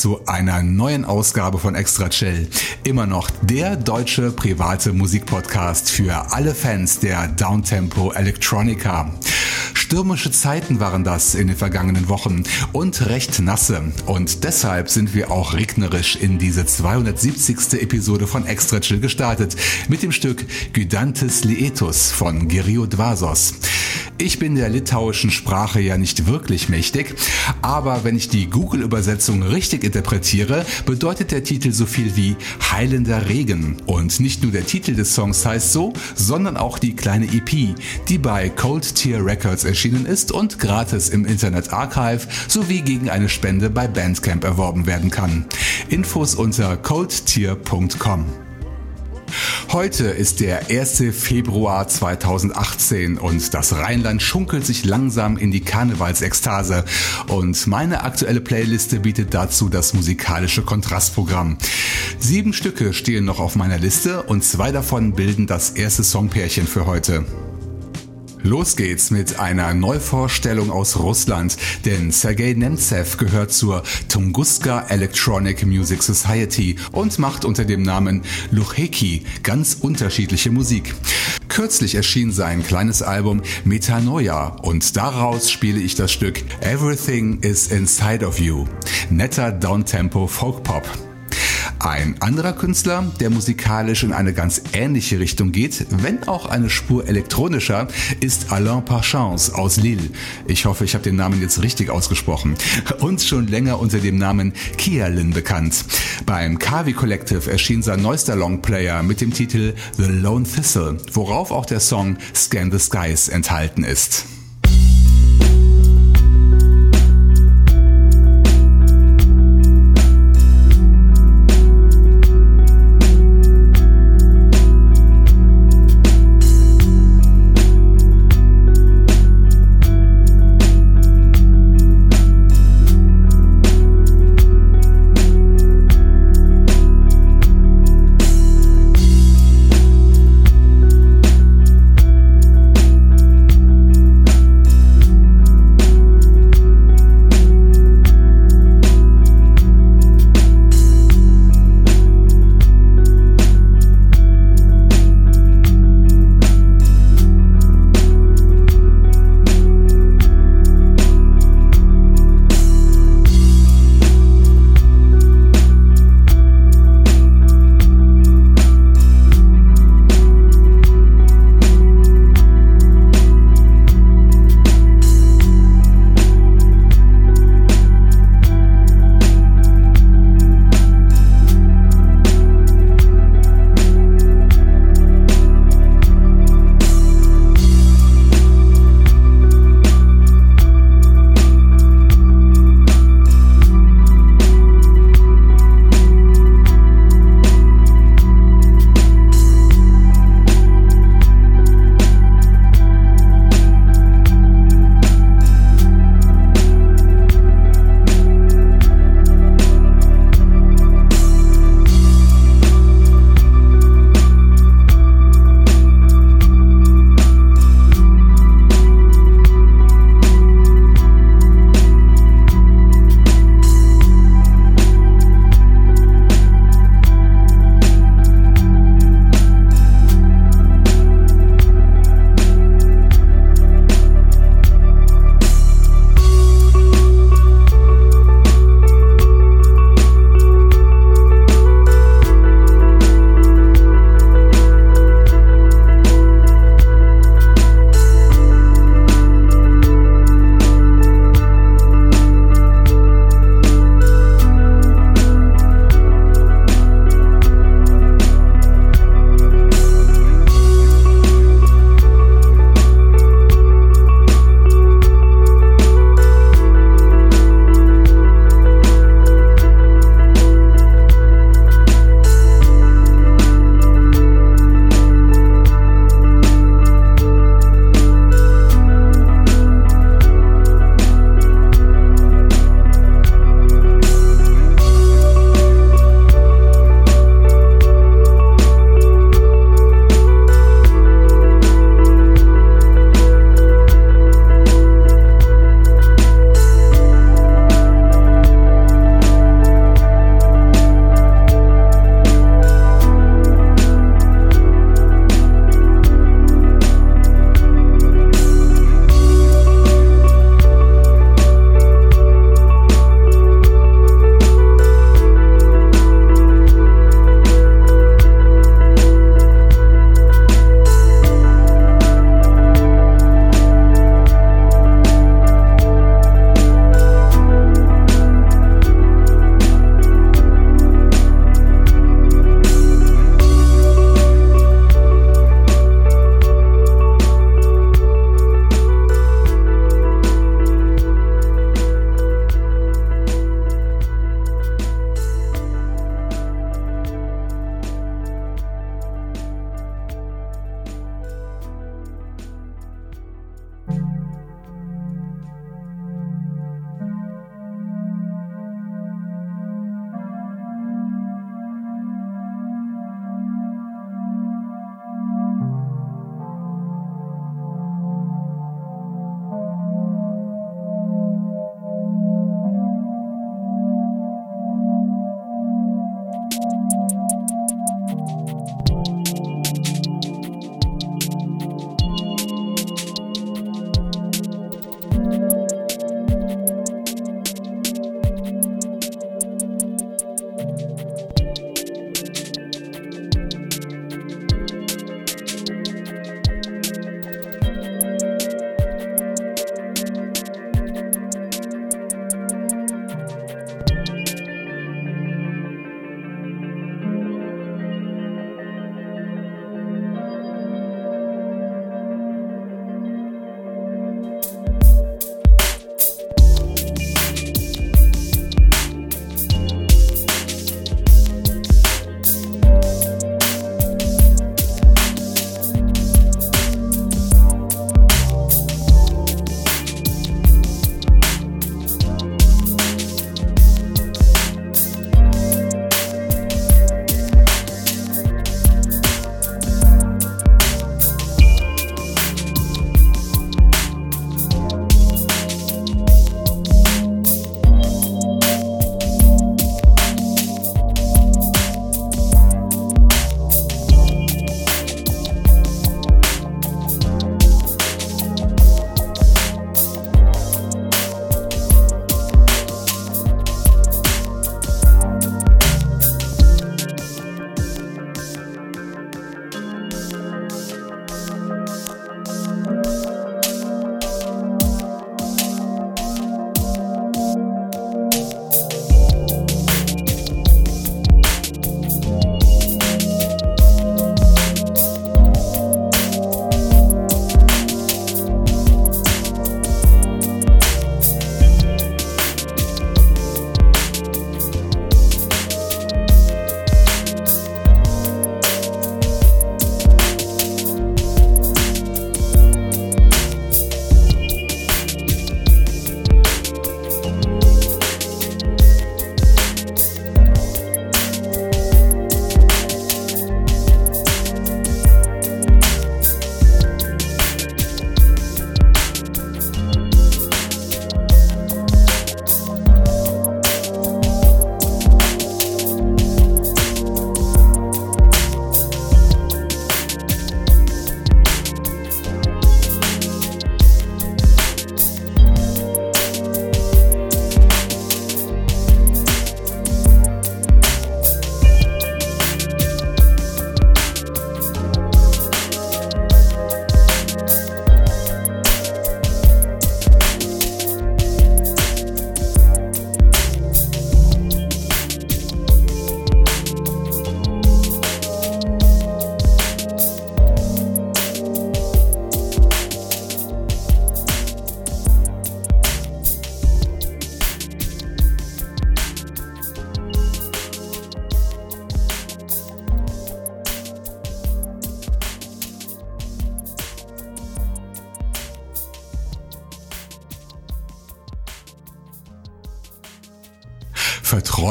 Zu einer neuen Ausgabe von Extra Chill. Immer noch der deutsche private Musikpodcast für alle Fans der Downtempo Electronica. Stürmische Zeiten waren das in den vergangenen Wochen und recht nasse. Und deshalb sind wir auch regnerisch in diese 270. Episode von Extra Chill gestartet mit dem Stück Gydantes Lietus von Gerio Dvasos. Ich bin der litauischen Sprache ja nicht wirklich mächtig, aber wenn ich die Google-Übersetzung richtig interpretiere, bedeutet der Titel so viel wie heilender Regen. Und nicht nur der Titel des Songs heißt so, sondern auch die kleine EP, die bei Cold Tier Records erschienen ist und gratis im Internet Archive sowie gegen eine Spende bei Bandcamp erworben werden kann. Infos unter coldtier.com. Heute ist der 1. Februar 2018 und das Rheinland schunkelt sich langsam in die Karnevalsekstase und meine aktuelle Playliste bietet dazu das musikalische Kontrastprogramm. Sieben Stücke stehen noch auf meiner Liste und zwei davon bilden das erste Songpärchen für heute. Los geht's mit einer Neuvorstellung aus Russland, denn Sergei Nemtsev gehört zur Tunguska Electronic Music Society und macht unter dem Namen Lucheki ganz unterschiedliche Musik. Kürzlich erschien sein kleines Album Metanoia und daraus spiele ich das Stück Everything is Inside of You. Netter Downtempo Folk Pop. Ein anderer Künstler, der musikalisch in eine ganz ähnliche Richtung geht, wenn auch eine Spur elektronischer, ist Alain Parchance aus Lille. Ich hoffe, ich habe den Namen jetzt richtig ausgesprochen. Und schon länger unter dem Namen Kialin bekannt. Beim Kavi Collective erschien sein neuester Longplayer mit dem Titel The Lone Thistle, worauf auch der Song Scan the Skies enthalten ist.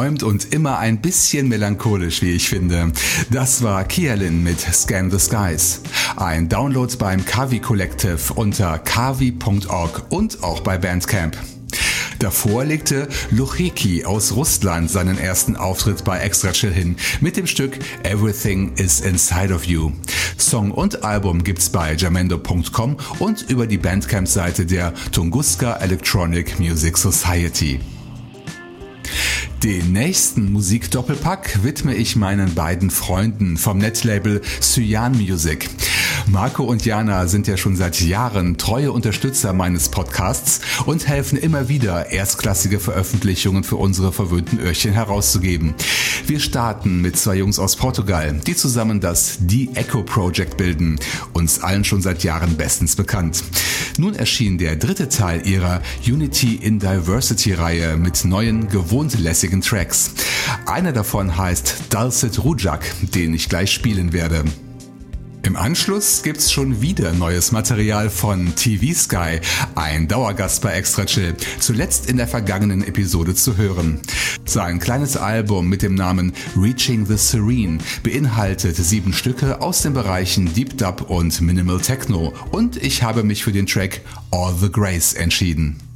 Verträumt und immer ein bisschen melancholisch, wie ich finde. Das war Kialin mit Scan the Skies. Ein Download beim Kavi Collective unter kavi.org und auch bei Bandcamp. Davor legte Lucheki aus Russland seinen ersten Auftritt bei Extra Chill hin mit dem Stück Everything is Inside of You. Song und Album gibt's bei jamendo.com und über die Bandcamp-Seite der Tunguska Electronic Music Society. Den nächsten Musikdoppelpack widme ich meinen beiden Freunden vom Netlabel Cyan Music. Marco und Jana sind ja schon seit Jahren treue Unterstützer meines Podcasts und helfen immer wieder, erstklassige Veröffentlichungen für unsere verwöhnten Öhrchen herauszugeben. Wir starten mit zwei Jungs aus Portugal, die zusammen das The Echo Project bilden, uns allen schon seit Jahren bestens bekannt. Nun erschien der dritte Teil ihrer Unity in Diversity Reihe mit neuen, gewohnt lässigen Tracks. Einer davon heißt Dulcet Rujak, den ich gleich spielen werde. Im Anschluss gibt's schon wieder neues Material von TV Sky, ein Dauergast bei Extra Chill, zuletzt in der vergangenen Episode zu hören. Sein kleines Album mit dem Namen Reaching the Serene beinhaltet sieben Stücke aus den Bereichen Deep Dub und Minimal Techno und ich habe mich für den Track All the Grace entschieden.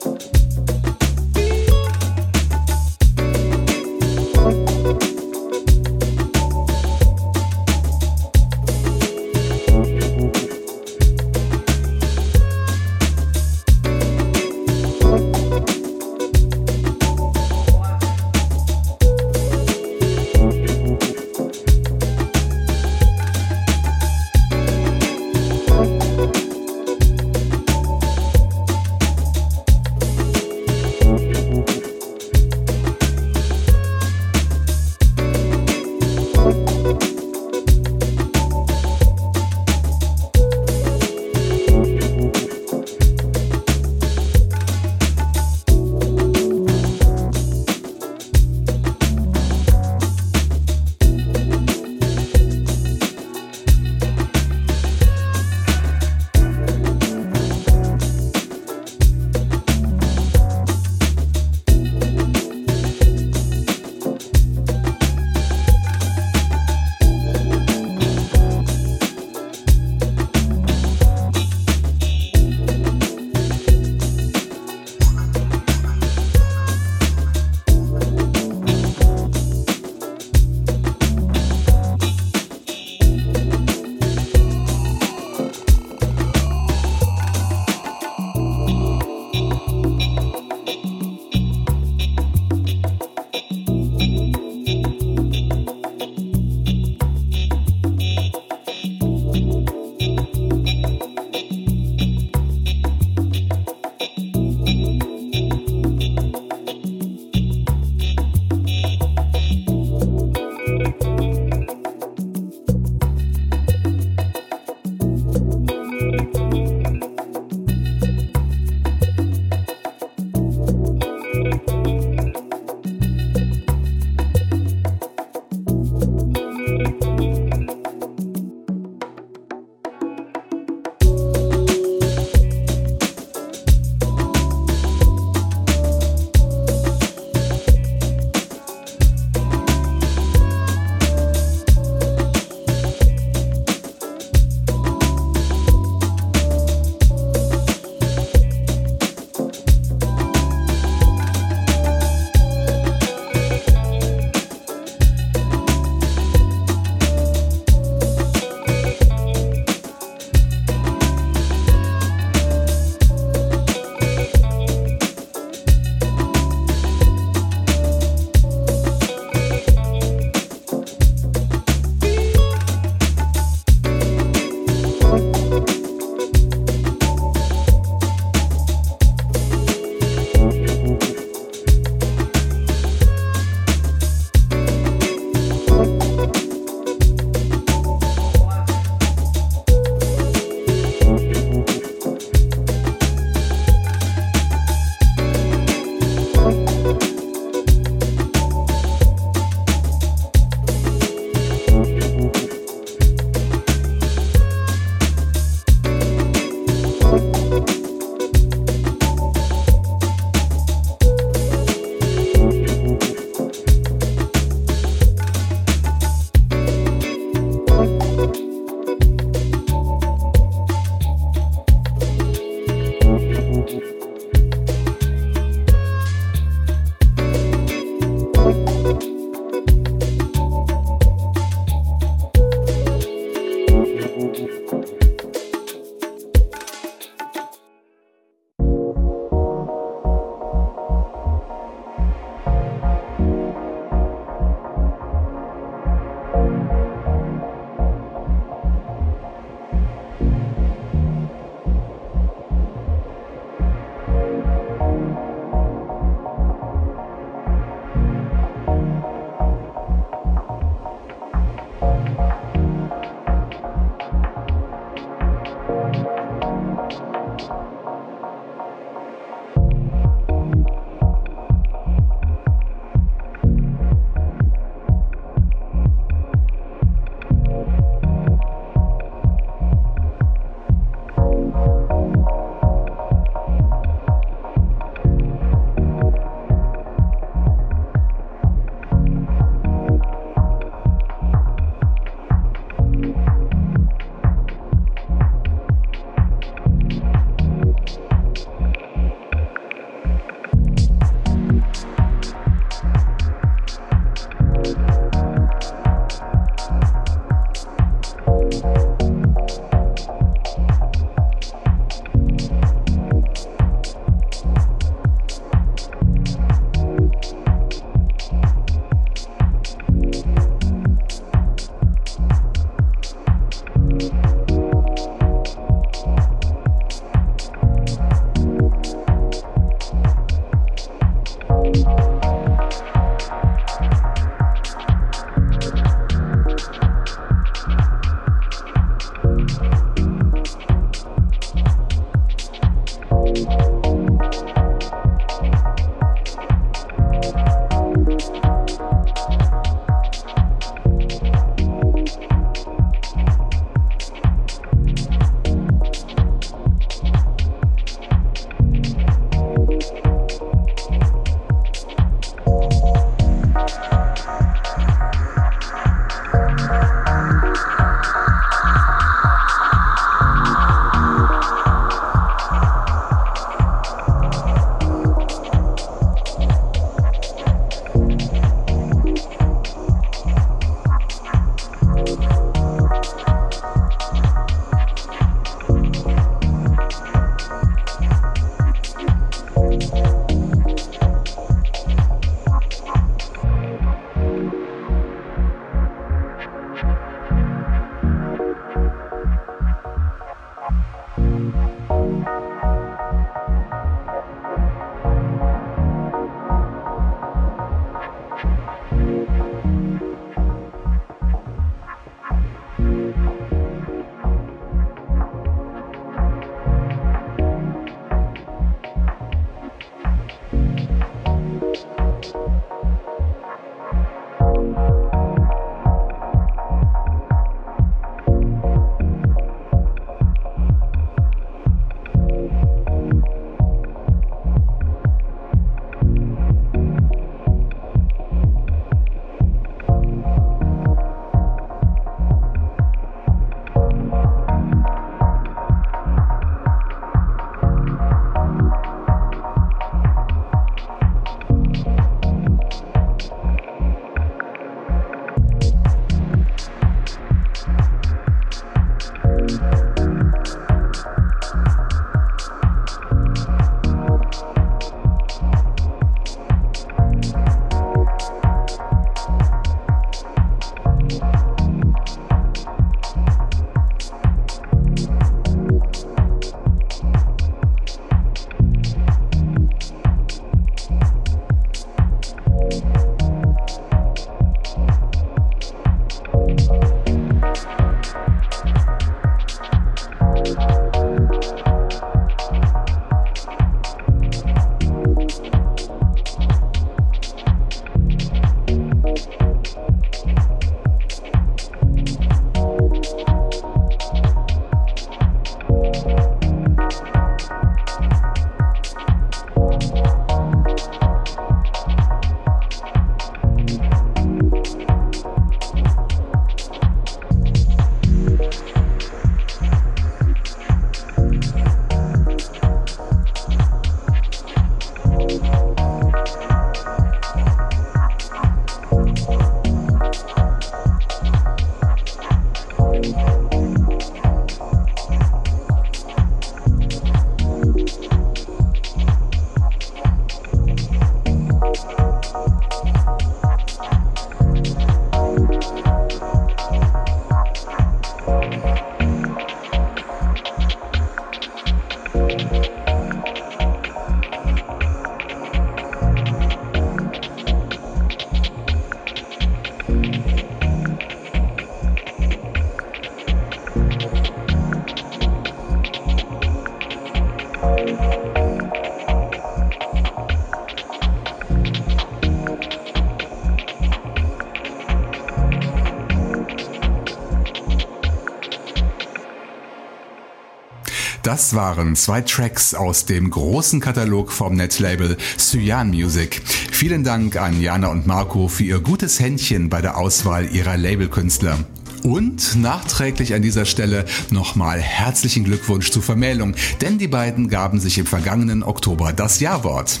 Das waren zwei Tracks aus dem großen Katalog vom Netlabel Cyan Music. Vielen Dank an Jana und Marco für ihr gutes Händchen bei der Auswahl ihrer Labelkünstler. Und nachträglich an dieser Stelle nochmal herzlichen Glückwunsch zur Vermählung, denn die beiden gaben sich im vergangenen Oktober das Ja-Wort.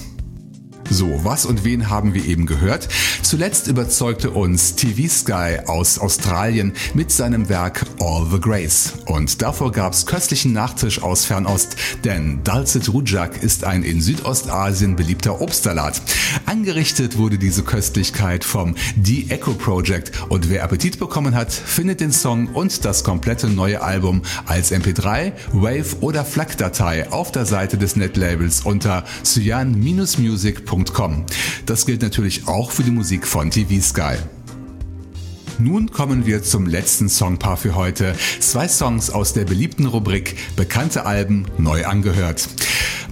So, was und wen haben wir eben gehört? Zuletzt überzeugte uns TV Sky aus Australien mit seinem Werk All the Grace. Und davor gab's köstlichen Nachtisch aus Fernost, denn Dulcet Rujak ist ein in Südostasien beliebter Obstsalat. Angerichtet wurde diese Köstlichkeit vom The Echo Project und wer Appetit bekommen hat, findet den Song und das komplette neue Album als MP3, Wave oder FLAC-Datei auf der Seite des Netlabels unter cyan-music.com. Das gilt natürlich auch für die Musik von TV Sky. Nun kommen wir zum letzten Songpaar für heute. Zwei Songs aus der beliebten Rubrik Bekannte Alben neu angehört.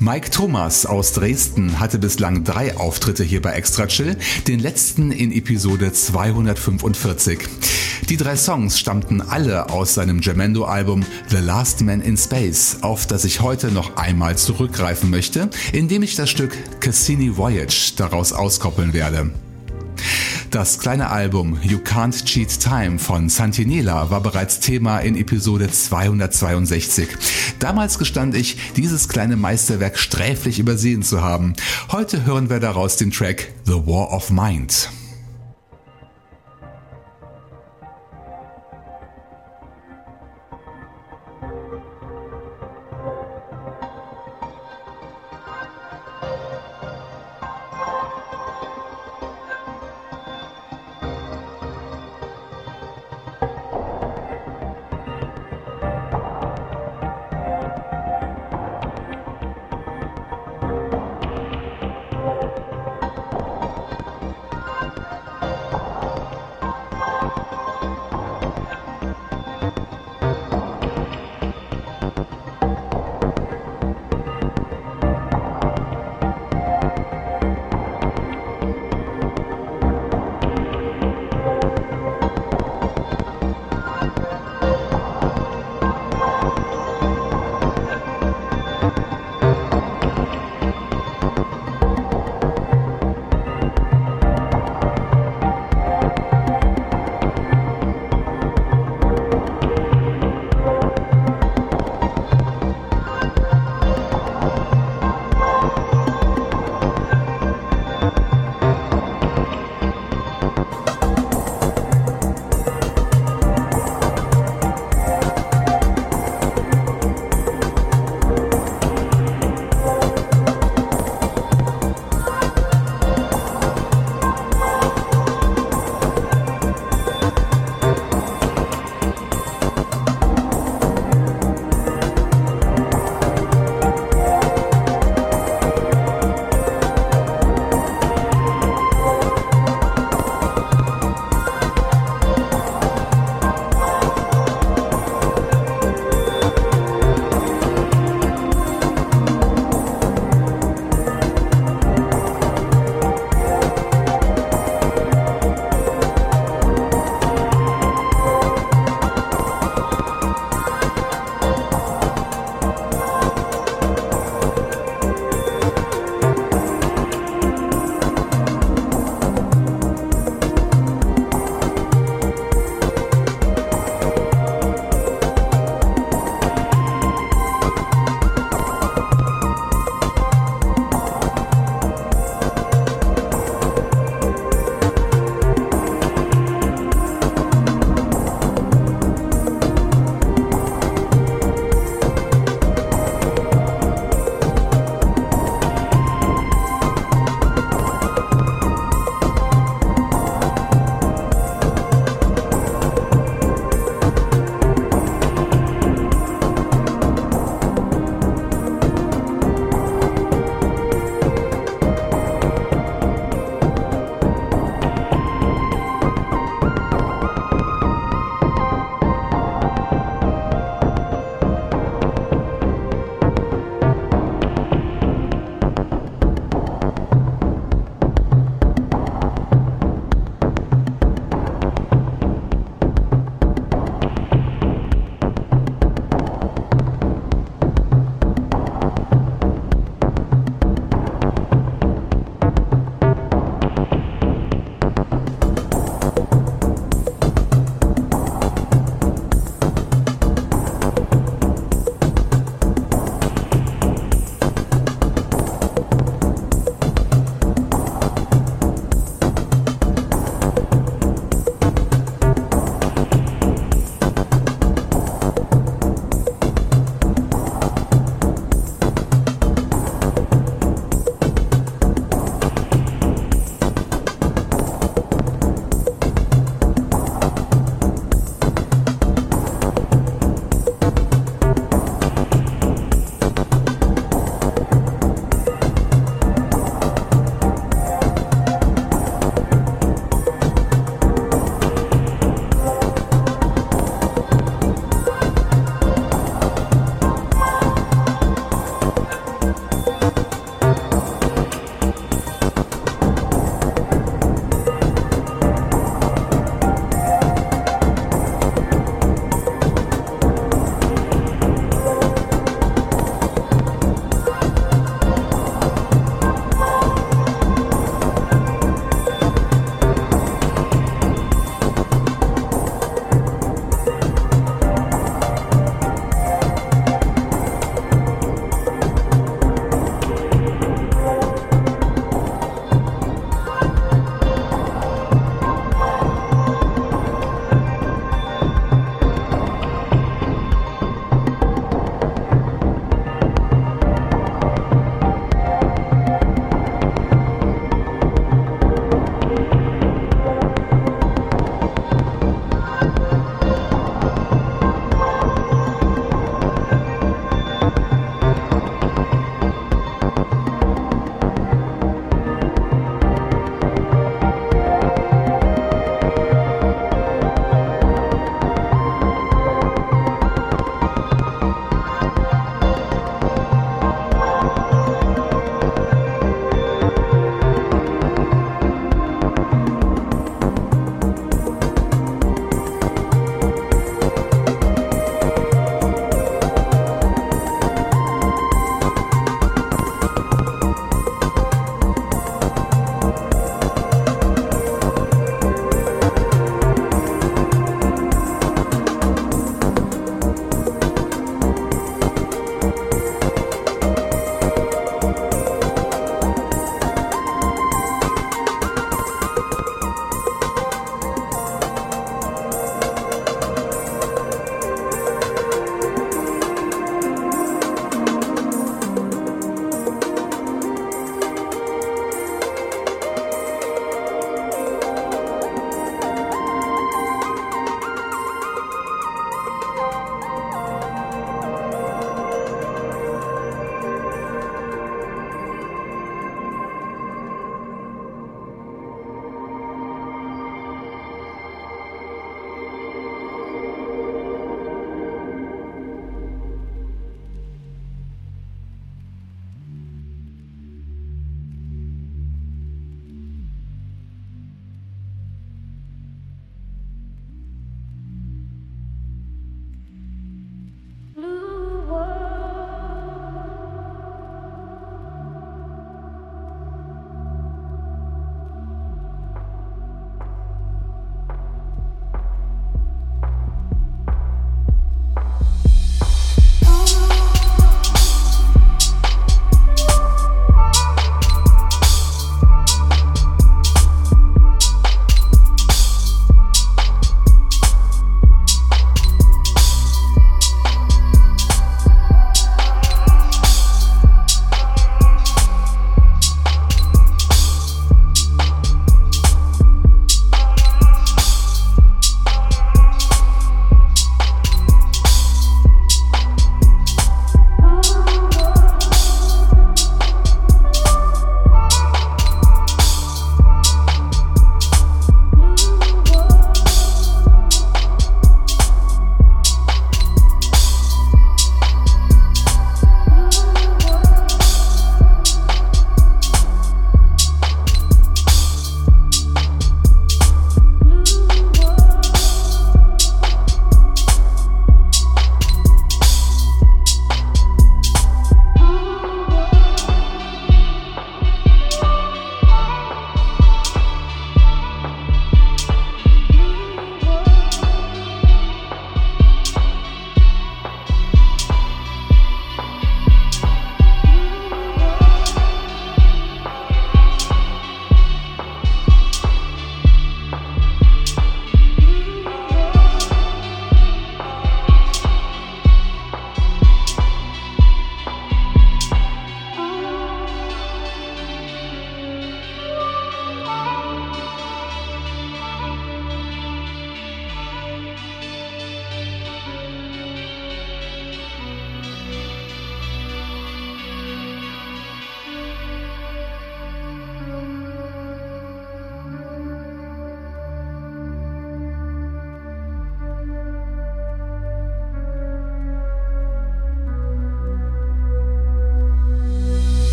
Mike Thomas aus Dresden hatte bislang drei Auftritte hier bei Extra Chill, den letzten in Episode 245. Die drei Songs stammten alle aus seinem Jamendo-Album The Last Man in Space, auf das ich heute noch einmal zurückgreifen möchte, indem ich das Stück Cassini Voyage daraus auskoppeln werde. Das kleine Album You Can't Cheat Time von Santinela war bereits Thema in Episode 262. Damals gestand ich, dieses kleine Meisterwerk sträflich übersehen zu haben. Heute hören wir daraus den Track The War of Mind.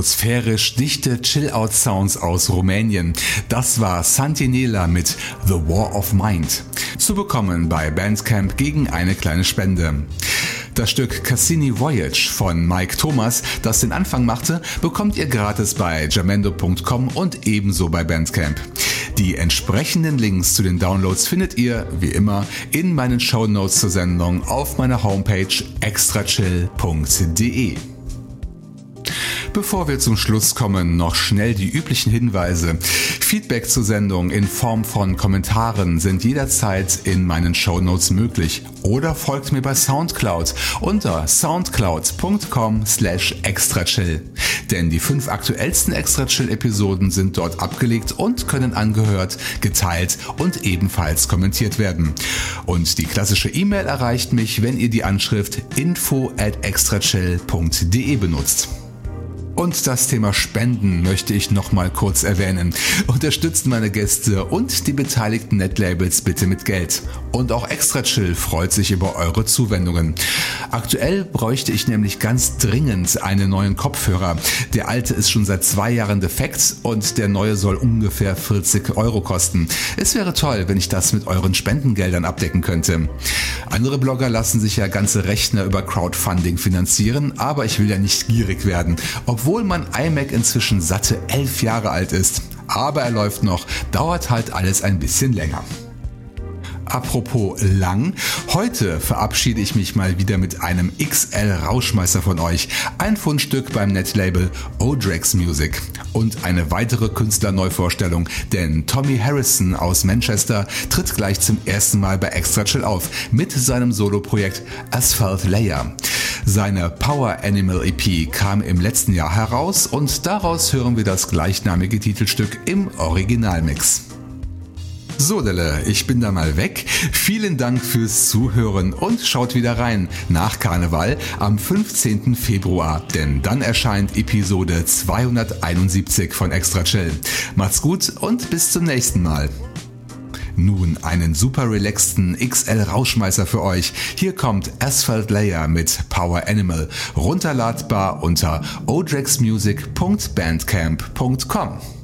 Atmosphärisch dichte Chill-Out-Sounds aus Rumänien. Das war Santinela mit The War of Mind. Zu bekommen bei Bandcamp gegen eine kleine Spende. Das Stück Cassini Voyage von Mike Thomas, das den Anfang machte, bekommt ihr gratis bei jamendo.com und ebenso bei Bandcamp. Die entsprechenden Links zu den Downloads findet ihr, wie immer, in meinen Show Notes zur Sendung auf meiner Homepage extrachill.de. Bevor wir zum Schluss kommen, noch schnell die üblichen Hinweise. Feedback zur Sendung in Form von Kommentaren sind jederzeit in meinen Show Notes möglich oder folgt mir bei Soundcloud unter soundcloud.com slash extrachill. Denn die fünf aktuellsten Extrachill-Episoden sind dort abgelegt und können angehört, geteilt und ebenfalls kommentiert werden. Und die klassische E-Mail erreicht mich, wenn ihr die Anschrift info at extrachill.de benutzt. Und das Thema Spenden möchte ich noch mal kurz erwähnen. Unterstützt meine Gäste und die beteiligten Netlabels bitte mit Geld. Und auch Extra Chill freut sich über eure Zuwendungen. Aktuell bräuchte ich nämlich ganz dringend einen neuen Kopfhörer. Der alte ist schon seit zwei Jahren defekt und der neue soll ungefähr 40 Euro kosten. Es wäre toll, wenn ich das mit euren Spendengeldern abdecken könnte. Andere Blogger lassen sich ja ganze Rechner über Crowdfunding finanzieren, aber ich will ja nicht gierig werden. Obwohl obwohl mein iMac inzwischen satte elf Jahre alt ist. Aber er läuft noch, dauert halt alles ein bisschen länger. Apropos lang, heute verabschiede ich mich mal wieder mit einem XL Rauschmeister von euch. Ein Fundstück beim Netlabel Odrex Music. Und eine weitere Künstlerneuvorstellung, denn Tommy Harrison aus Manchester tritt gleich zum ersten Mal bei Extra Chill auf mit seinem Soloprojekt Asphalt Layer. Seine Power Animal EP kam im letzten Jahr heraus und daraus hören wir das gleichnamige Titelstück im Originalmix. So, Delle, ich bin da mal weg. Vielen Dank fürs Zuhören und schaut wieder rein nach Karneval am 15. Februar, denn dann erscheint Episode 271 von Extra Chill. Macht's gut und bis zum nächsten Mal. Nun einen super relaxten XL Rauschmeißer für euch. Hier kommt Asphalt Layer mit Power Animal, runterladbar unter odrexmusic.bandcamp.com.